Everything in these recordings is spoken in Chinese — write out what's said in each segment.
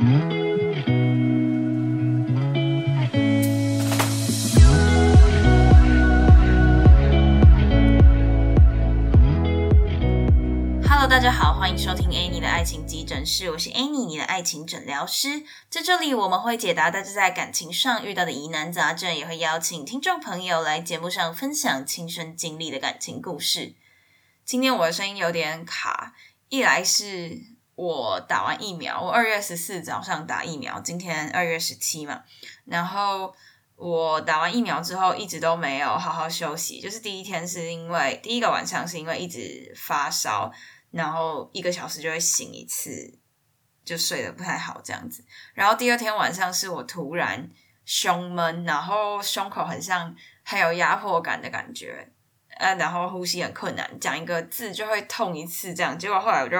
Hello，大家好，欢迎收听 Annie 的爱情急诊室，我是 Annie，你的爱情诊疗师。在这里，我们会解答大家在感情上遇到的疑难杂症，也会邀请听众朋友来节目上分享亲身经历的感情故事。今天我的声音有点卡，一来是我打完疫苗，我二月十四早上打疫苗，今天二月十七嘛，然后我打完疫苗之后一直都没有好好休息，就是第一天是因为第一个晚上是因为一直发烧。然后一个小时就会醒一次，就睡得不太好这样子。然后第二天晚上是我突然胸闷，然后胸口很像很有压迫感的感觉，呃，然后呼吸很困难，讲一个字就会痛一次这样。结果后来我就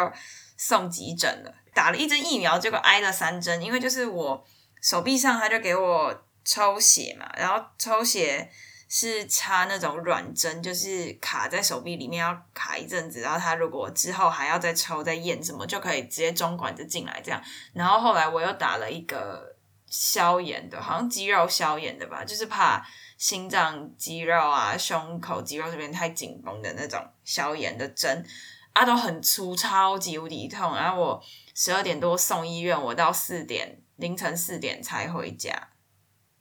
送急诊了，打了一针疫苗，结果挨了三针，因为就是我手臂上他就给我抽血嘛，然后抽血。是插那种软针，就是卡在手臂里面要卡一阵子，然后他如果之后还要再抽再验什么，就可以直接中管子进来这样。然后后来我又打了一个消炎的，好像肌肉消炎的吧，就是怕心脏肌肉啊、胸口肌肉这边太紧绷的那种消炎的针，啊都很粗，超级无敌痛。然后我十二点多送医院，我到四点凌晨四点才回家。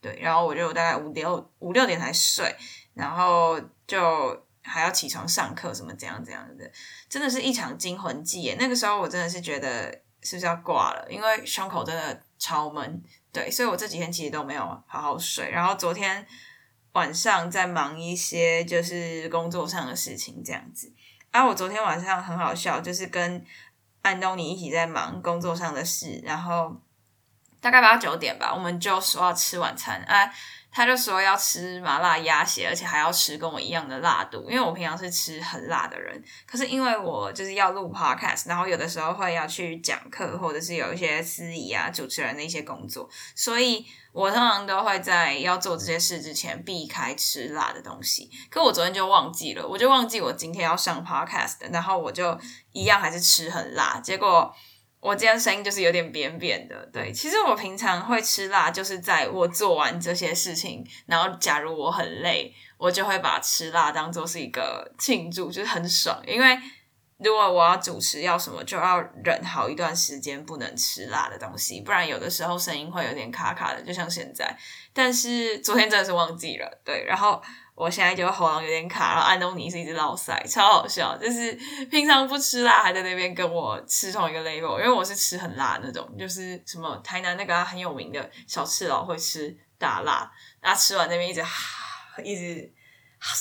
对，然后我就大概五六五六点才睡，然后就还要起床上课，什么怎样怎样的，真的是一场惊魂记耶！那个时候我真的是觉得是不是要挂了，因为胸口真的超闷。对，所以我这几天其实都没有好好睡。然后昨天晚上在忙一些就是工作上的事情，这样子。啊，我昨天晚上很好笑，就是跟安东尼一起在忙工作上的事，然后。大概八九点吧，我们就说要吃晚餐啊，他就说要吃麻辣鸭血，而且还要吃跟我一样的辣度，因为我平常是吃很辣的人，可是因为我就是要录 podcast，然后有的时候会要去讲课，或者是有一些司仪啊、主持人的一些工作，所以我通常都会在要做这些事之前避开吃辣的东西。可我昨天就忘记了，我就忘记我今天要上 podcast，然后我就一样还是吃很辣，结果。我今天声音就是有点扁扁的，对，其实我平常会吃辣，就是在我做完这些事情，然后假如我很累，我就会把吃辣当做是一个庆祝，就是很爽。因为如果我要主持要什么，就要忍好一段时间不能吃辣的东西，不然有的时候声音会有点卡卡的，就像现在。但是昨天真的是忘记了，对，然后。我现在就喉咙有点卡，然后安东尼是一只老塞，超好笑。就是平常不吃辣，还在那边跟我吃同一个 level，因为我是吃很辣那种，就是什么台南那个很有名的小吃佬会吃大辣，然后吃完那边一直哈，一直哈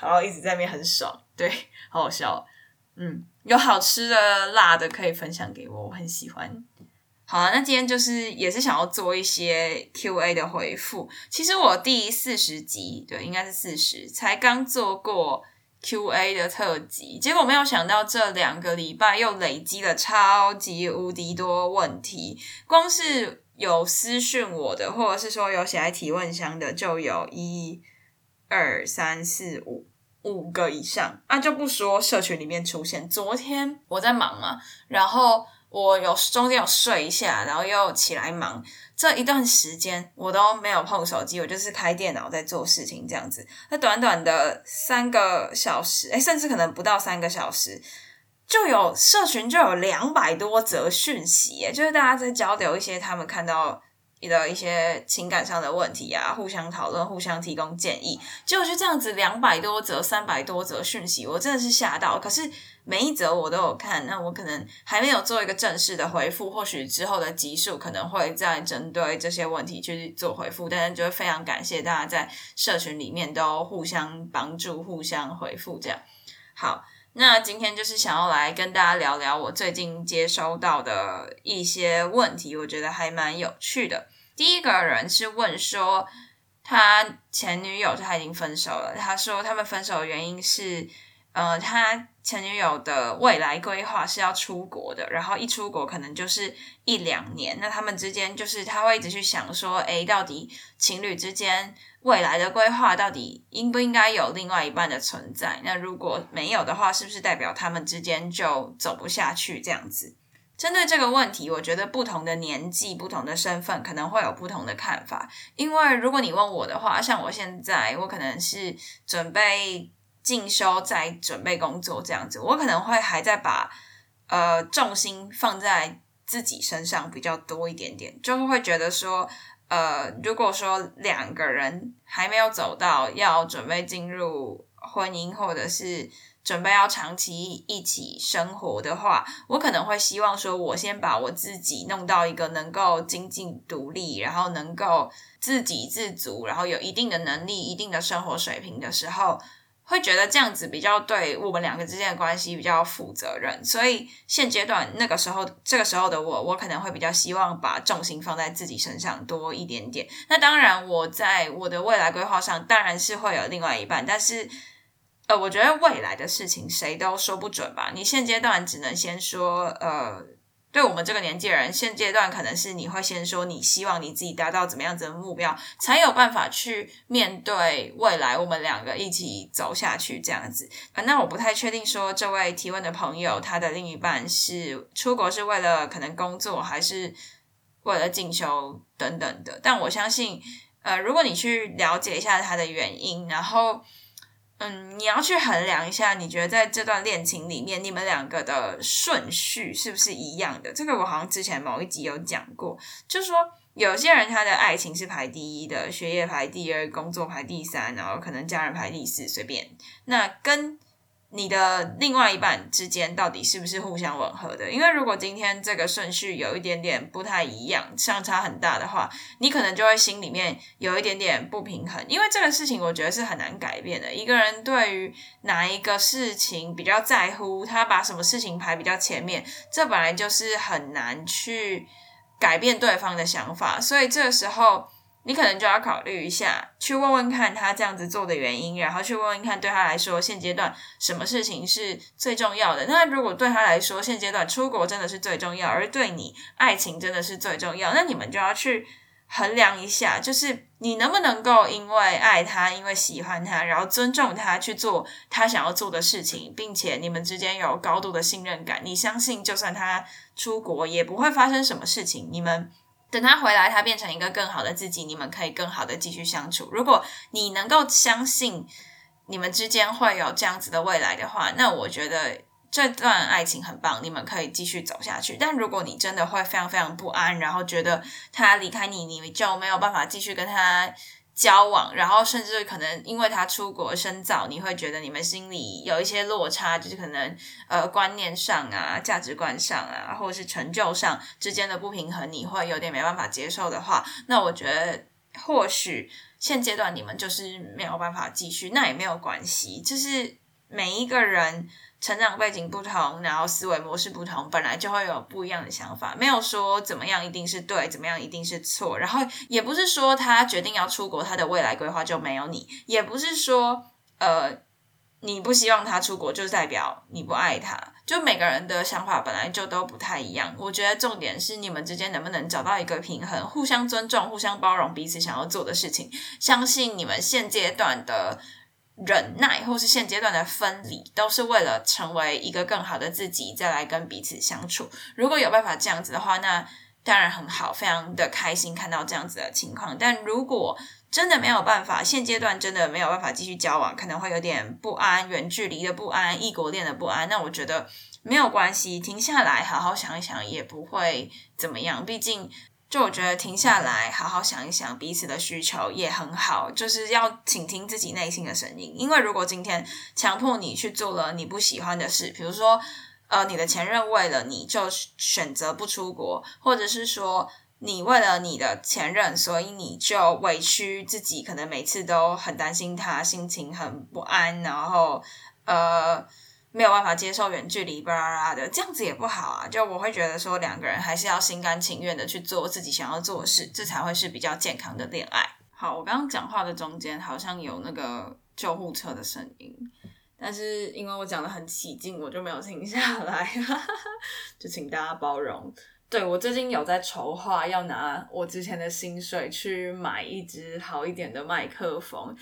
然后一直在那边很爽，对，好好笑。嗯，有好吃的辣的可以分享给我，我很喜欢。好了，那今天就是也是想要做一些 Q&A 的回复。其实我第四十集，对，应该是四十，才刚做过 Q&A 的特辑，结果没有想到这两个礼拜又累积了超级无敌多问题，光是有私讯我的，或者是说有写在提问箱的，就有一二三四五五个以上，那就不说社群里面出现。昨天我在忙嘛，然后。我有中间有睡一下，然后又起来忙，这一段时间我都没有碰手机，我就是开电脑在做事情这样子。那短短的三个小时，哎，甚至可能不到三个小时，就有社群就有两百多则讯息，就是大家在交流一些他们看到。的一些情感上的问题啊，互相讨论，互相提供建议，结果就这样子两百多则、三百多则讯息，我真的是吓到。可是每一则我都有看，那我可能还没有做一个正式的回复，或许之后的集数可能会再针对这些问题去做回复。但是就会非常感谢大家在社群里面都互相帮助、互相回复，这样好。那今天就是想要来跟大家聊聊我最近接收到的一些问题，我觉得还蛮有趣的。第一个人是问说，他前女友他已经分手了，他说他们分手的原因是，呃，他前女友的未来规划是要出国的，然后一出国可能就是一两年，那他们之间就是他会一直去想说，哎，到底情侣之间。未来的规划到底应不应该有另外一半的存在？那如果没有的话，是不是代表他们之间就走不下去？这样子，针对这个问题，我觉得不同的年纪、不同的身份可能会有不同的看法。因为如果你问我的话，像我现在，我可能是准备进修，在准备工作这样子，我可能会还在把呃重心放在自己身上比较多一点点，就是会觉得说。呃，如果说两个人还没有走到要准备进入婚姻，或者是准备要长期一起生活的话，我可能会希望说，我先把我自己弄到一个能够经济独立，然后能够自给自足，然后有一定的能力、一定的生活水平的时候。会觉得这样子比较对我们两个之间的关系比较负责任，所以现阶段那个时候，这个时候的我，我可能会比较希望把重心放在自己身上多一点点。那当然，我在我的未来规划上，当然是会有另外一半，但是，呃，我觉得未来的事情谁都说不准吧。你现阶段只能先说，呃。对我们这个年纪人，现阶段可能是你会先说你希望你自己达到怎么样子的目标，才有办法去面对未来我们两个一起走下去这样子。那我不太确定说这位提问的朋友他的另一半是出国是为了可能工作，还是为了进修等等的。但我相信，呃，如果你去了解一下他的原因，然后。嗯，你要去衡量一下，你觉得在这段恋情里面，你们两个的顺序是不是一样的？这个我好像之前某一集有讲过，就是说有些人他的爱情是排第一的，学业排第二，工作排第三，然后可能家人排第四，随便。那跟你的另外一半之间到底是不是互相吻合的？因为如果今天这个顺序有一点点不太一样，相差很大的话，你可能就会心里面有一点点不平衡。因为这个事情，我觉得是很难改变的。一个人对于哪一个事情比较在乎，他把什么事情排比较前面，这本来就是很难去改变对方的想法。所以这个时候。你可能就要考虑一下，去问问看他这样子做的原因，然后去问问看对他来说现阶段什么事情是最重要的。那如果对他来说现阶段出国真的是最重要，而对你爱情真的是最重要，那你们就要去衡量一下，就是你能不能够因为爱他，因为喜欢他，然后尊重他去做他想要做的事情，并且你们之间有高度的信任感，你相信就算他出国也不会发生什么事情，你们。等他回来，他变成一个更好的自己，你们可以更好的继续相处。如果你能够相信你们之间会有这样子的未来的话，那我觉得这段爱情很棒，你们可以继续走下去。但如果你真的会非常非常不安，然后觉得他离开你，你就没有办法继续跟他。交往，然后甚至可能因为他出国深造，你会觉得你们心里有一些落差，就是可能呃观念上啊、价值观上啊，或者是成就上之间的不平衡，你会有点没办法接受的话，那我觉得或许现阶段你们就是没有办法继续，那也没有关系，就是每一个人。成长背景不同，然后思维模式不同，本来就会有不一样的想法。没有说怎么样一定是对，怎么样一定是错。然后也不是说他决定要出国，他的未来规划就没有你。也不是说呃你不希望他出国，就代表你不爱他。就每个人的想法本来就都不太一样。我觉得重点是你们之间能不能找到一个平衡，互相尊重，互相包容彼此想要做的事情。相信你们现阶段的。忍耐，或是现阶段的分离，都是为了成为一个更好的自己，再来跟彼此相处。如果有办法这样子的话，那当然很好，非常的开心看到这样子的情况。但如果真的没有办法，现阶段真的没有办法继续交往，可能会有点不安，远距离的不安，异国恋的不安。那我觉得没有关系，停下来好好想一想，也不会怎么样。毕竟。就我觉得停下来，好好想一想彼此的需求也很好，就是要倾听自己内心的声音。因为如果今天强迫你去做了你不喜欢的事，比如说，呃，你的前任为了你就选择不出国，或者是说你为了你的前任，所以你就委屈自己，可能每次都很担心他，心情很不安，然后呃。没有办法接受远距离，巴拉巴拉的，这样子也不好啊。就我会觉得说，两个人还是要心甘情愿的去做自己想要做的事，这才会是比较健康的恋爱。好，我刚刚讲话的中间好像有那个救护车的声音，但是因为我讲的很起劲，我就没有停下来，就请大家包容。对我最近有在筹划，要拿我之前的薪水去买一支好一点的麦克风。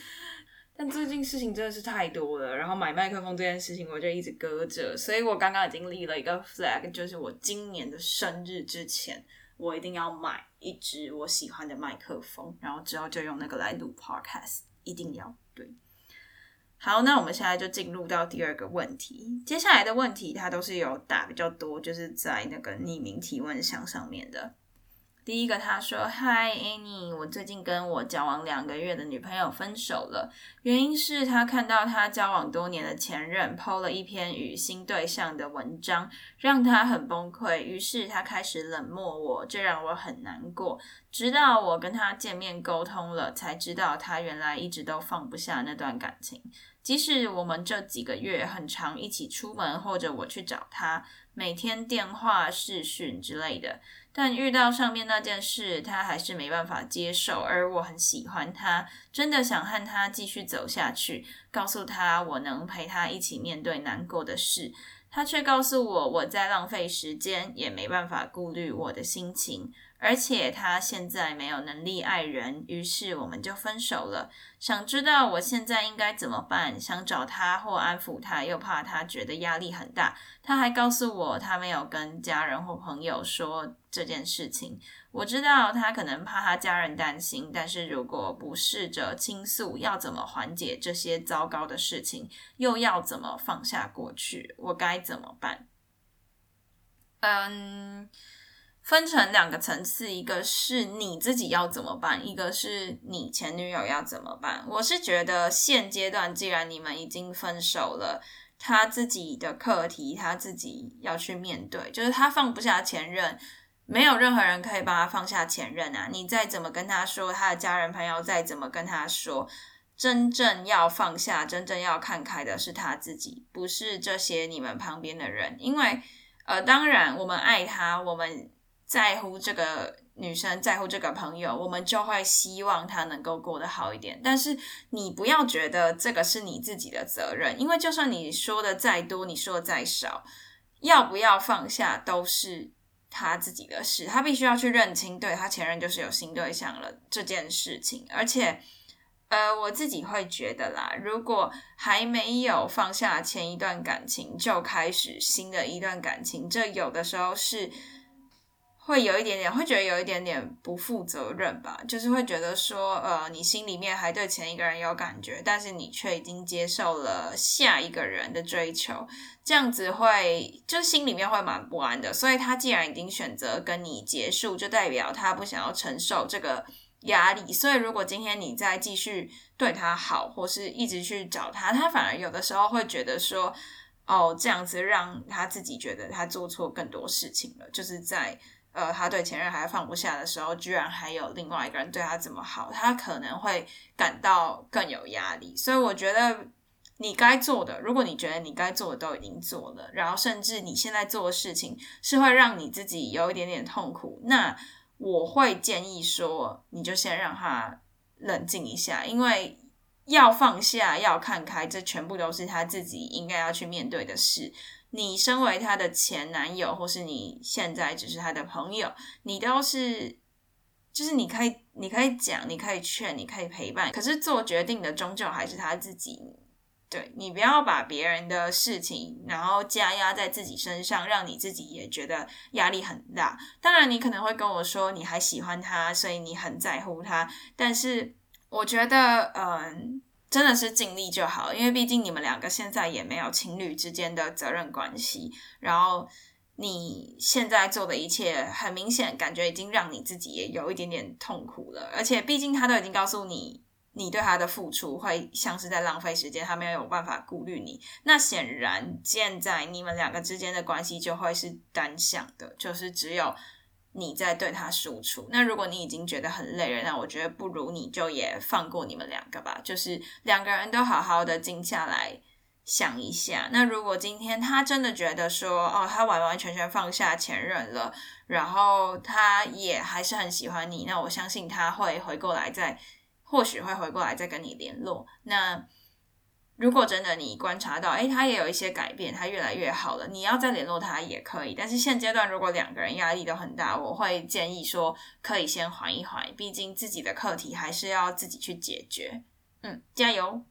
但最近事情真的是太多了，然后买麦克风这件事情我就一直搁着，所以我刚刚已经立了一个 flag，就是我今年的生日之前，我一定要买一支我喜欢的麦克风，然后之后就用那个来录 podcast，一定要对。好，那我们现在就进入到第二个问题，接下来的问题它都是有打比较多，就是在那个匿名提问箱上面的。第一个，他说：“Hi Annie，我最近跟我交往两个月的女朋友分手了，原因是他看到他交往多年的前任 PO 了一篇与新对象的文章，让他很崩溃，于是他开始冷漠我，这让我很难过。直到我跟他见面沟通了，才知道他原来一直都放不下那段感情。即使我们这几个月很常一起出门，或者我去找他，每天电话、视讯之类的。”但遇到上面那件事，他还是没办法接受，而我很喜欢他，真的想和他继续走下去，告诉他我能陪他一起面对难过的事，他却告诉我我在浪费时间，也没办法顾虑我的心情。而且他现在没有能力爱人，于是我们就分手了。想知道我现在应该怎么办？想找他或安抚他，又怕他觉得压力很大。他还告诉我，他没有跟家人或朋友说这件事情。我知道他可能怕他家人担心，但是如果不试着倾诉，要怎么缓解这些糟糕的事情？又要怎么放下过去？我该怎么办？嗯。分成两个层次，一个是你自己要怎么办，一个是你前女友要怎么办。我是觉得现阶段，既然你们已经分手了，他自己的课题他自己要去面对，就是他放不下前任，没有任何人可以帮他放下前任啊。你再怎么跟他说，他的家人朋友再怎么跟他说，真正要放下、真正要看开的是他自己，不是这些你们旁边的人。因为，呃，当然我们爱他，我们。在乎这个女生，在乎这个朋友，我们就会希望她能够过得好一点。但是你不要觉得这个是你自己的责任，因为就算你说的再多，你说的再少，要不要放下都是他自己的事。他必须要去认清，对他前任就是有新对象了这件事情。而且，呃，我自己会觉得啦，如果还没有放下前一段感情，就开始新的一段感情，这有的时候是。会有一点点，会觉得有一点点不负责任吧，就是会觉得说，呃，你心里面还对前一个人有感觉，但是你却已经接受了下一个人的追求，这样子会就心里面会蛮不安的。所以他既然已经选择跟你结束，就代表他不想要承受这个压力。所以如果今天你再继续对他好，或是一直去找他，他反而有的时候会觉得说，哦，这样子让他自己觉得他做错更多事情了，就是在。呃，他对前任还放不下的时候，居然还有另外一个人对他这么好，他可能会感到更有压力。所以我觉得你该做的，如果你觉得你该做的都已经做了，然后甚至你现在做的事情是会让你自己有一点点痛苦，那我会建议说，你就先让他冷静一下，因为要放下，要看开，这全部都是他自己应该要去面对的事。你身为他的前男友，或是你现在只是他的朋友，你都是，就是你可以，你可以讲，你可以劝，你可以陪伴，可是做决定的终究还是他自己。对你不要把别人的事情，然后加压在自己身上，让你自己也觉得压力很大。当然，你可能会跟我说，你还喜欢他，所以你很在乎他，但是我觉得，嗯。真的是尽力就好，因为毕竟你们两个现在也没有情侣之间的责任关系。然后你现在做的一切，很明显感觉已经让你自己也有一点点痛苦了。而且毕竟他都已经告诉你，你对他的付出会像是在浪费时间，他没有办法顾虑你。那显然现在你们两个之间的关系就会是单向的，就是只有。你在对他输出，那如果你已经觉得很累了，那我觉得不如你就也放过你们两个吧，就是两个人都好好的静下来想一下。那如果今天他真的觉得说，哦，他完完全全放下前任了，然后他也还是很喜欢你，那我相信他会回过来再，或许会回过来再跟你联络。那。如果真的你观察到，哎，他也有一些改变，他越来越好了，你要再联络他也可以。但是现阶段如果两个人压力都很大，我会建议说可以先缓一缓，毕竟自己的课题还是要自己去解决。嗯，加油。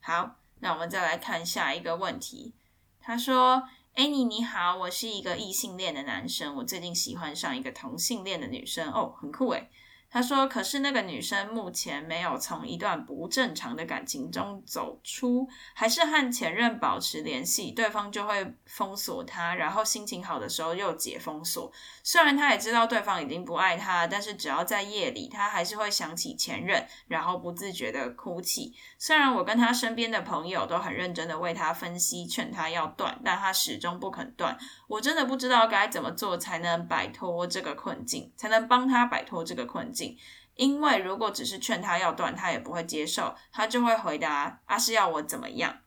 好，那我们再来看下一个问题。他说：“Annie 你好，我是一个异性恋的男生，我最近喜欢上一个同性恋的女生，哦，很酷诶。他说：“可是那个女生目前没有从一段不正常的感情中走出，还是和前任保持联系，对方就会封锁他，然后心情好的时候又解封锁。虽然他也知道对方已经不爱他，但是只要在夜里，他还是会想起前任，然后不自觉的哭泣。虽然我跟他身边的朋友都很认真的为他分析，劝他要断，但他始终不肯断。我真的不知道该怎么做才能摆脱这个困境，才能帮他摆脱这个困境。”因为如果只是劝他要断，他也不会接受，他就会回答：“啊，是要我怎么样？”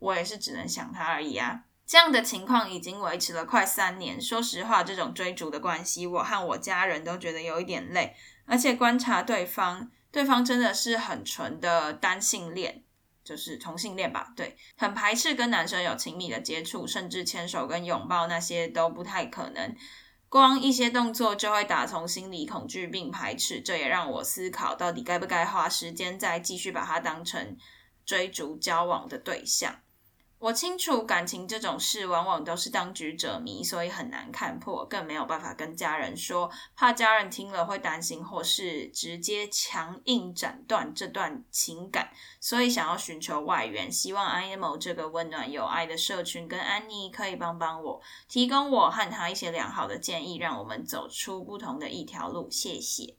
我也是只能想他而已啊。这样的情况已经维持了快三年。说实话，这种追逐的关系，我和我家人都觉得有一点累。而且观察对方，对方真的是很纯的单性恋，就是同性恋吧？对，很排斥跟男生有亲密的接触，甚至牵手跟拥抱那些都不太可能。光一些动作就会打从心里恐惧并排斥，这也让我思考到底该不该花时间再继续把他当成追逐交往的对象。我清楚感情这种事往往都是当局者迷，所以很难看破，更没有办法跟家人说，怕家人听了会担心，或是直接强硬斩断这段情感，所以想要寻求外援，希望 I M O 这个温暖有爱的社群跟安妮可以帮帮我，提供我和他一些良好的建议，让我们走出不同的一条路。谢谢。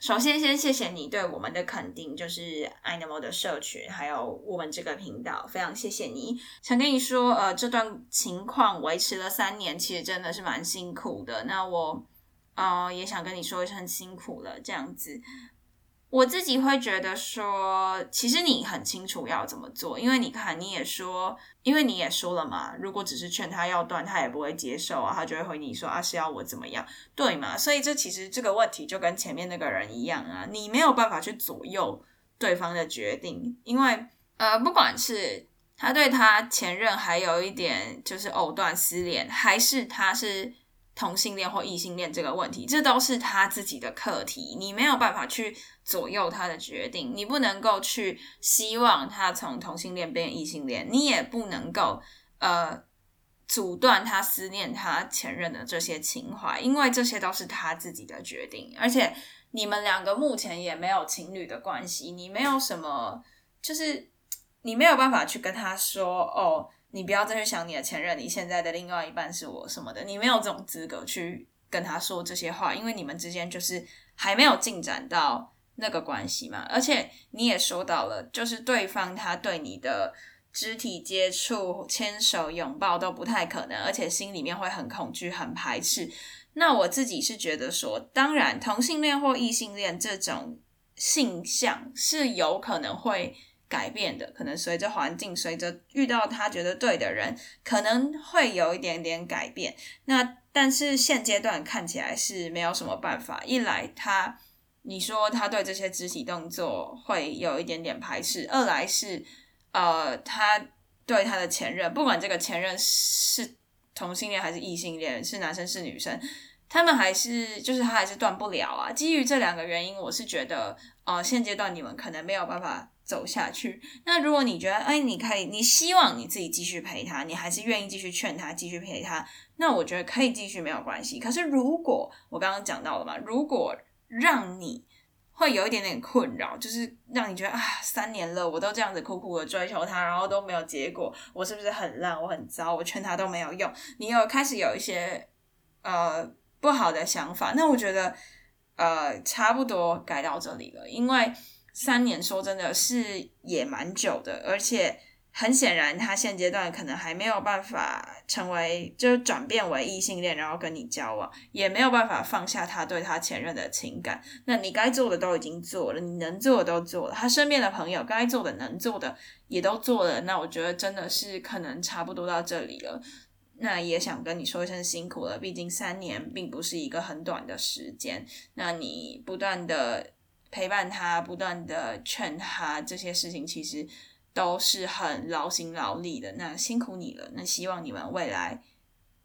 首先，先谢谢你对我们的肯定，就是 Animal 的社群，还有我们这个频道，非常谢谢你。想跟你说，呃，这段情况维持了三年，其实真的是蛮辛苦的。那我，呃，也想跟你说一声辛苦了，这样子。我自己会觉得说，其实你很清楚要怎么做，因为你看，你也说，因为你也说了嘛，如果只是劝他要断，他也不会接受啊，他就会回你说啊是要我怎么样，对嘛？所以这其实这个问题就跟前面那个人一样啊，你没有办法去左右对方的决定，因为呃，不管是他对他前任还有一点就是藕断丝连，还是他是。同性恋或异性恋这个问题，这都是他自己的课题，你没有办法去左右他的决定，你不能够去希望他从同性恋变异性恋，你也不能够呃阻断他思念他前任的这些情怀，因为这些都是他自己的决定，而且你们两个目前也没有情侣的关系，你没有什么，就是你没有办法去跟他说哦。你不要再去想你的前任，你现在的另外一半是我什么的，你没有这种资格去跟他说这些话，因为你们之间就是还没有进展到那个关系嘛。而且你也说到了，就是对方他对你的肢体接触、牵手、拥抱都不太可能，而且心里面会很恐惧、很排斥。那我自己是觉得说，当然同性恋或异性恋这种性向是有可能会。改变的可能随着环境，随着遇到他觉得对的人，可能会有一点点改变。那但是现阶段看起来是没有什么办法。一来他，你说他对这些肢体动作会有一点点排斥；二来是呃，他对他的前任，不管这个前任是同性恋还是异性恋，是男生是女生，他们还是就是他还是断不了啊。基于这两个原因，我是觉得呃，现阶段你们可能没有办法。走下去。那如果你觉得，哎，你可以，你希望你自己继续陪他，你还是愿意继续劝他继续陪他，那我觉得可以继续没有关系。可是如果我刚刚讲到了嘛，如果让你会有一点点困扰，就是让你觉得啊，三年了，我都这样子苦苦的追求他，然后都没有结果，我是不是很烂？我很糟？我劝他都没有用？你有开始有一些呃不好的想法？那我觉得呃差不多该到这里了，因为。三年说真的是也蛮久的，而且很显然他现阶段可能还没有办法成为，就是转变为异性恋，然后跟你交往，也没有办法放下他对他前任的情感。那你该做的都已经做了，你能做的都做了，他身边的朋友该做的能做的也都做了。那我觉得真的是可能差不多到这里了。那也想跟你说一声辛苦了，毕竟三年并不是一个很短的时间。那你不断的。陪伴他，不断的劝他，这些事情其实都是很劳心劳力的。那辛苦你了，那希望你们未来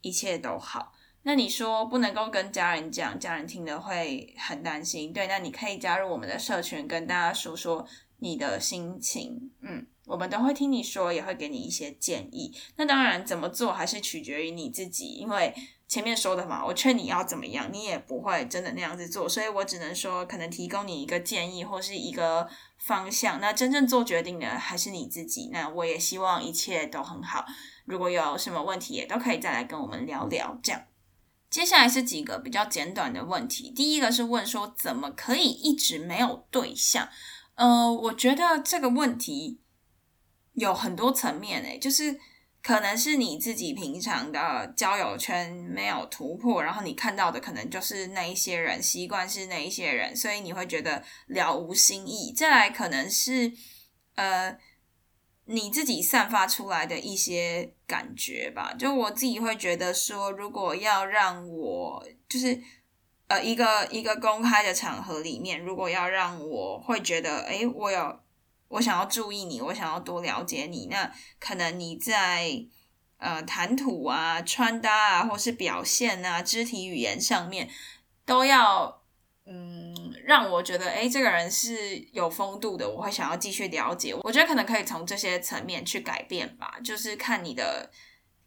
一切都好。那你说不能够跟家人讲，家人听了会很担心。对，那你可以加入我们的社群，跟大家说说你的心情。嗯，我们都会听你说，也会给你一些建议。那当然，怎么做还是取决于你自己，因为前面说的嘛，我劝你要怎么样，你也不会真的那样子做，所以我只能说，可能提供你一个建议或是一个方向。那真正做决定的还是你自己。那我也希望一切都很好。如果有什么问题，也都可以再来跟我们聊聊。这样，接下来是几个比较简短的问题。第一个是问说，怎么可以一直没有对象？呃，我觉得这个问题。有很多层面诶，就是可能是你自己平常的交友圈没有突破，然后你看到的可能就是那一些人，习惯是那一些人，所以你会觉得了无新意。再来可能是呃你自己散发出来的一些感觉吧。就我自己会觉得说，如果要让我就是呃一个一个公开的场合里面，如果要让我会觉得，诶，我有。我想要注意你，我想要多了解你。那可能你在呃谈吐啊、穿搭啊，或是表现啊、肢体语言上面，都要嗯让我觉得，哎，这个人是有风度的。我会想要继续了解。我觉得可能可以从这些层面去改变吧，就是看你的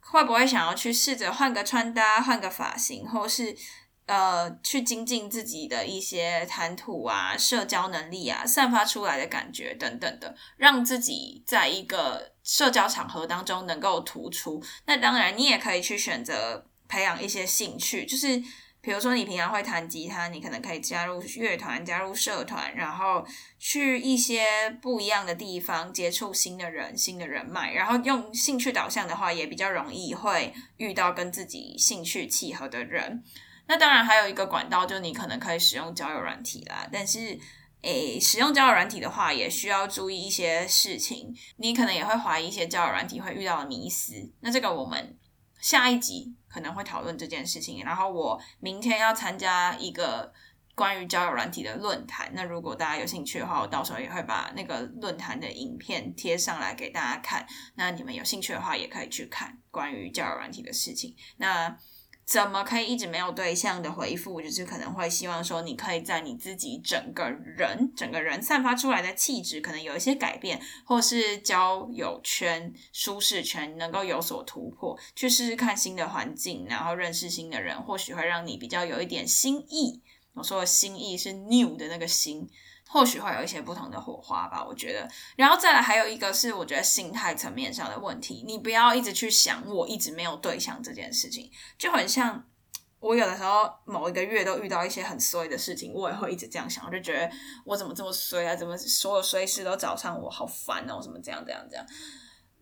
会不会想要去试着换个穿搭、换个发型，或是。呃，去精进自己的一些谈吐啊、社交能力啊、散发出来的感觉等等的，让自己在一个社交场合当中能够突出。那当然，你也可以去选择培养一些兴趣，就是比如说你平常会弹吉他，你可能可以加入乐团、加入社团，然后去一些不一样的地方接触新的人、新的人脉。然后用兴趣导向的话，也比较容易会遇到跟自己兴趣契合的人。那当然还有一个管道，就你可能可以使用交友软体啦。但是，诶，使用交友软体的话，也需要注意一些事情。你可能也会怀疑一些交友软体会遇到的迷思。那这个我们下一集可能会讨论这件事情。然后我明天要参加一个关于交友软体的论坛。那如果大家有兴趣的话，我到时候也会把那个论坛的影片贴上来给大家看。那你们有兴趣的话，也可以去看关于交友软体的事情。那。怎么可以一直没有对象的回复？就是可能会希望说，你可以在你自己整个人、整个人散发出来的气质，可能有一些改变，或是交友圈、舒适圈能够有所突破，去试试看新的环境，然后认识新的人，或许会让你比较有一点新意。我说的新意是 new 的那个新。或许会有一些不同的火花吧，我觉得。然后再来还有一个是，我觉得心态层面上的问题，你不要一直去想我一直没有对象这件事情，就很像我有的时候某一个月都遇到一些很衰的事情，我也会一直这样想，我就觉得我怎么这么衰啊？怎么所有衰事都找上我，好烦哦！什么这样这样这样，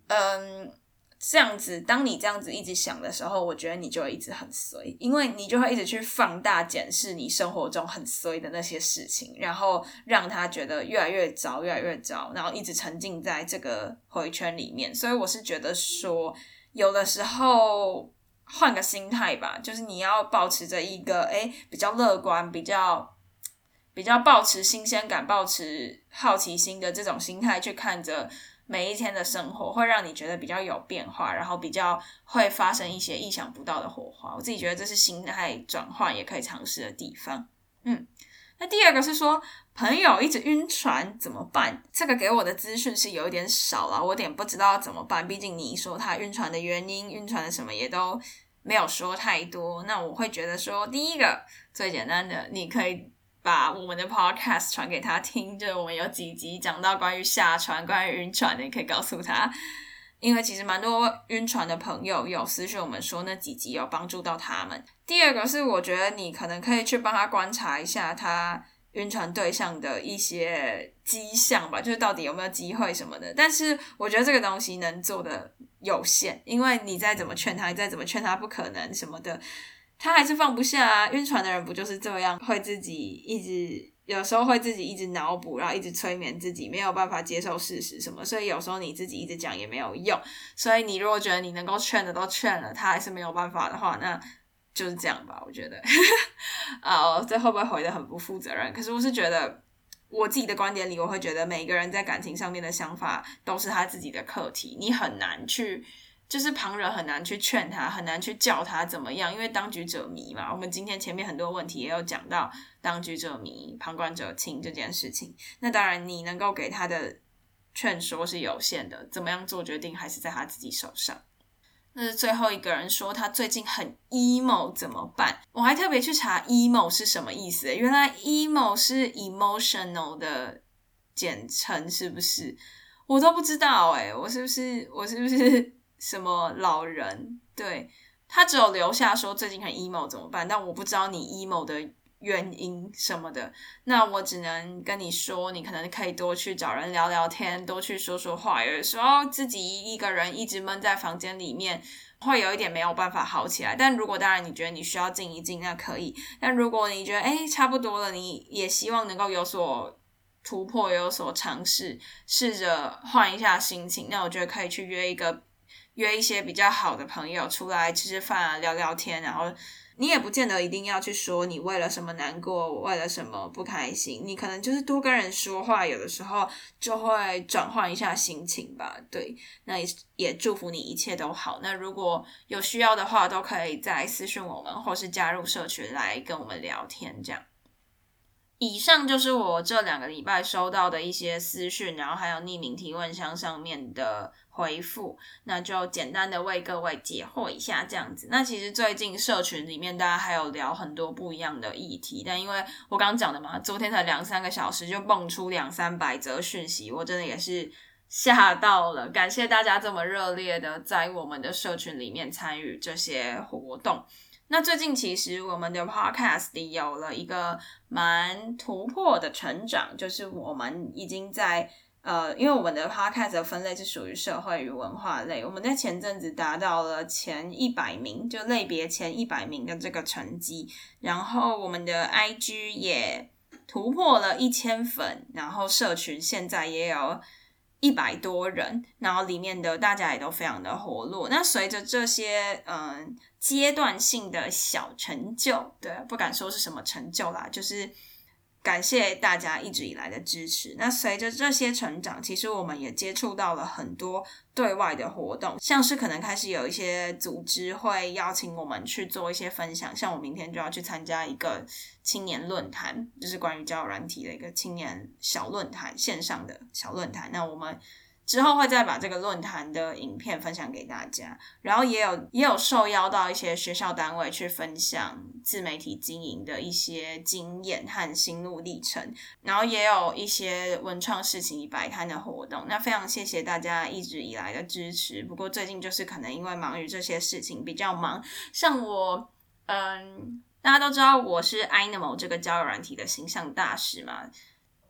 嗯。这样子，当你这样子一直想的时候，我觉得你就会一直很衰，因为你就会一直去放大检视你生活中很衰的那些事情，然后让他觉得越来越糟，越来越糟，然后一直沉浸在这个回圈里面。所以我是觉得说，有的时候换个心态吧，就是你要保持着一个诶比较乐观、比较比较保持新鲜感、保持好奇心的这种心态去看着。每一天的生活会让你觉得比较有变化，然后比较会发生一些意想不到的火花。我自己觉得这是心态转换也可以尝试的地方。嗯，那第二个是说朋友一直晕船怎么办？这个给我的资讯是有一点少了，我有点不知道怎么办。毕竟你说他晕船的原因、晕船的什么也都没有说太多。那我会觉得说，第一个最简单的，你可以。把我们的 podcast 传给他听，就是我们有几集讲到关于下船、关于晕船的，你可以告诉他，因为其实蛮多晕船的朋友有私讯我们说那几集有帮助到他们。第二个是我觉得你可能可以去帮他观察一下他晕船对象的一些迹象吧，就是到底有没有机会什么的。但是我觉得这个东西能做的有限，因为你再怎么劝他，你再怎么劝他不可能什么的。他还是放不下啊！晕船的人不就是这样，会自己一直，有时候会自己一直脑补，然后一直催眠自己，没有办法接受事实什么。所以有时候你自己一直讲也没有用。所以你如果觉得你能够劝的都劝了，他还是没有办法的话，那就是这样吧。我觉得，啊，这会不会回的很不负责任？可是我是觉得，我自己的观点里，我会觉得每个人在感情上面的想法都是他自己的课题，你很难去。就是旁人很难去劝他，很难去叫他怎么样，因为当局者迷嘛。我们今天前面很多问题也有讲到当局者迷、旁观者清这件事情。那当然，你能够给他的劝说是有限的，怎么样做决定还是在他自己手上。那最后一个人说他最近很 emo 怎么办？我还特别去查 emo 是什么意思，原来 emo 是 emotional 的简称，是不是？我都不知道哎，我是不是我是不是什么老人？对他只有留下说最近很 emo 怎么办，但我不知道你 emo 的。原因什么的，那我只能跟你说，你可能可以多去找人聊聊天，多去说说话。有时候自己一个人一直闷在房间里面，会有一点没有办法好起来。但如果当然你觉得你需要静一静，那可以。但如果你觉得哎差不多了，你也希望能够有所突破，有所尝试，试着换一下心情，那我觉得可以去约一个约一些比较好的朋友出来吃吃饭啊，聊聊天，然后。你也不见得一定要去说你为了什么难过，为了什么不开心。你可能就是多跟人说话，有的时候就会转换一下心情吧。对，那也也祝福你一切都好。那如果有需要的话，都可以在私信我们，或是加入社群来跟我们聊天。这样，以上就是我这两个礼拜收到的一些私讯，然后还有匿名提问箱上面的。回复，那就简单的为各位解惑一下，这样子。那其实最近社群里面大家还有聊很多不一样的议题，但因为我刚刚讲的嘛，昨天才两三个小时就蹦出两三百则讯息，我真的也是吓到了。感谢大家这么热烈的在我们的社群里面参与这些活动。那最近其实我们的 Podcast 有了一个蛮突破的成长，就是我们已经在。呃，因为我们的 podcast 的分类是属于社会与文化类，我们在前阵子达到了前一百名，就类别前一百名的这个成绩，然后我们的 IG 也突破了一千粉，然后社群现在也有一百多人，然后里面的大家也都非常的活络。那随着这些嗯阶段性的小成就，对，不敢说是什么成就啦，就是。感谢大家一直以来的支持。那随着这些成长，其实我们也接触到了很多对外的活动，像是可能开始有一些组织会邀请我们去做一些分享。像我明天就要去参加一个青年论坛，就是关于交友软体的一个青年小论坛，线上的小论坛。那我们。之后会再把这个论坛的影片分享给大家，然后也有也有受邀到一些学校单位去分享自媒体经营的一些经验和心路历程，然后也有一些文创事情摆摊的活动。那非常谢谢大家一直以来的支持。不过最近就是可能因为忙于这些事情比较忙，像我，嗯，大家都知道我是 Animal 这个交友软体的形象大使嘛。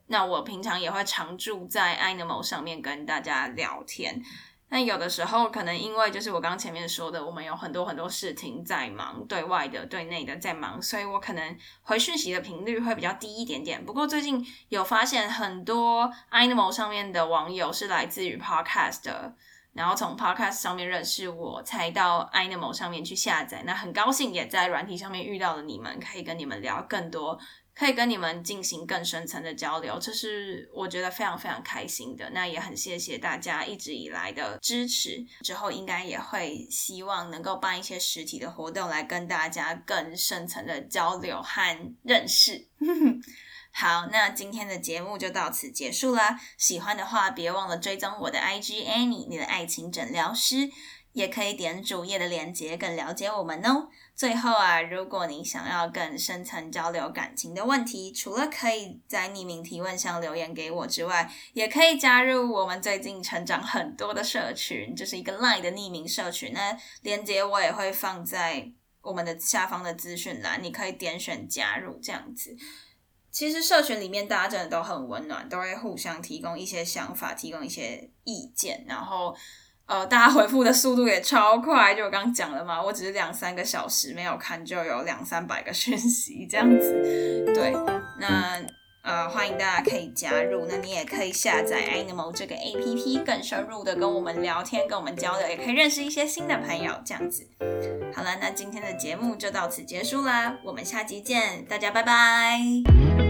那我平常也会常驻在 Animal 上面跟大家聊天。那有的时候可能因为就是我刚前面说的，我们有很多很多事情在忙，对外的、对内的在忙，所以我可能回讯息的频率会比较低一点点。不过最近有发现很多 Animal 上面的网友是来自于 Podcast 的，然后从 Podcast 上面认识我，才到 Animal 上面去下载。那很高兴也在软体上面遇到了你们，可以跟你们聊更多。可以跟你们进行更深层的交流，这是我觉得非常非常开心的。那也很谢谢大家一直以来的支持，之后应该也会希望能够办一些实体的活动，来跟大家更深层的交流和认识。好，那今天的节目就到此结束啦。喜欢的话，别忘了追踪我的 IG Annie，你的爱情诊疗师。也可以点主页的链接，更了解我们哦。最后啊，如果你想要更深层交流感情的问题，除了可以在匿名提问箱留言给我之外，也可以加入我们最近成长很多的社群，就是一个 Line 的匿名社群。那链接我也会放在我们的下方的资讯栏，你可以点选加入这样子。其实社群里面大家真的都很温暖，都会互相提供一些想法，提供一些意见，然后。呃，大家回复的速度也超快，就我刚刚讲了嘛，我只是两三个小时没有看，就有两三百个讯息这样子。对，那呃，欢迎大家可以加入，那你也可以下载 Animal 这个 A P P，更深入的跟我们聊天，跟我们交流，也可以认识一些新的朋友这样子。好了，那今天的节目就到此结束啦，我们下集见，大家拜拜。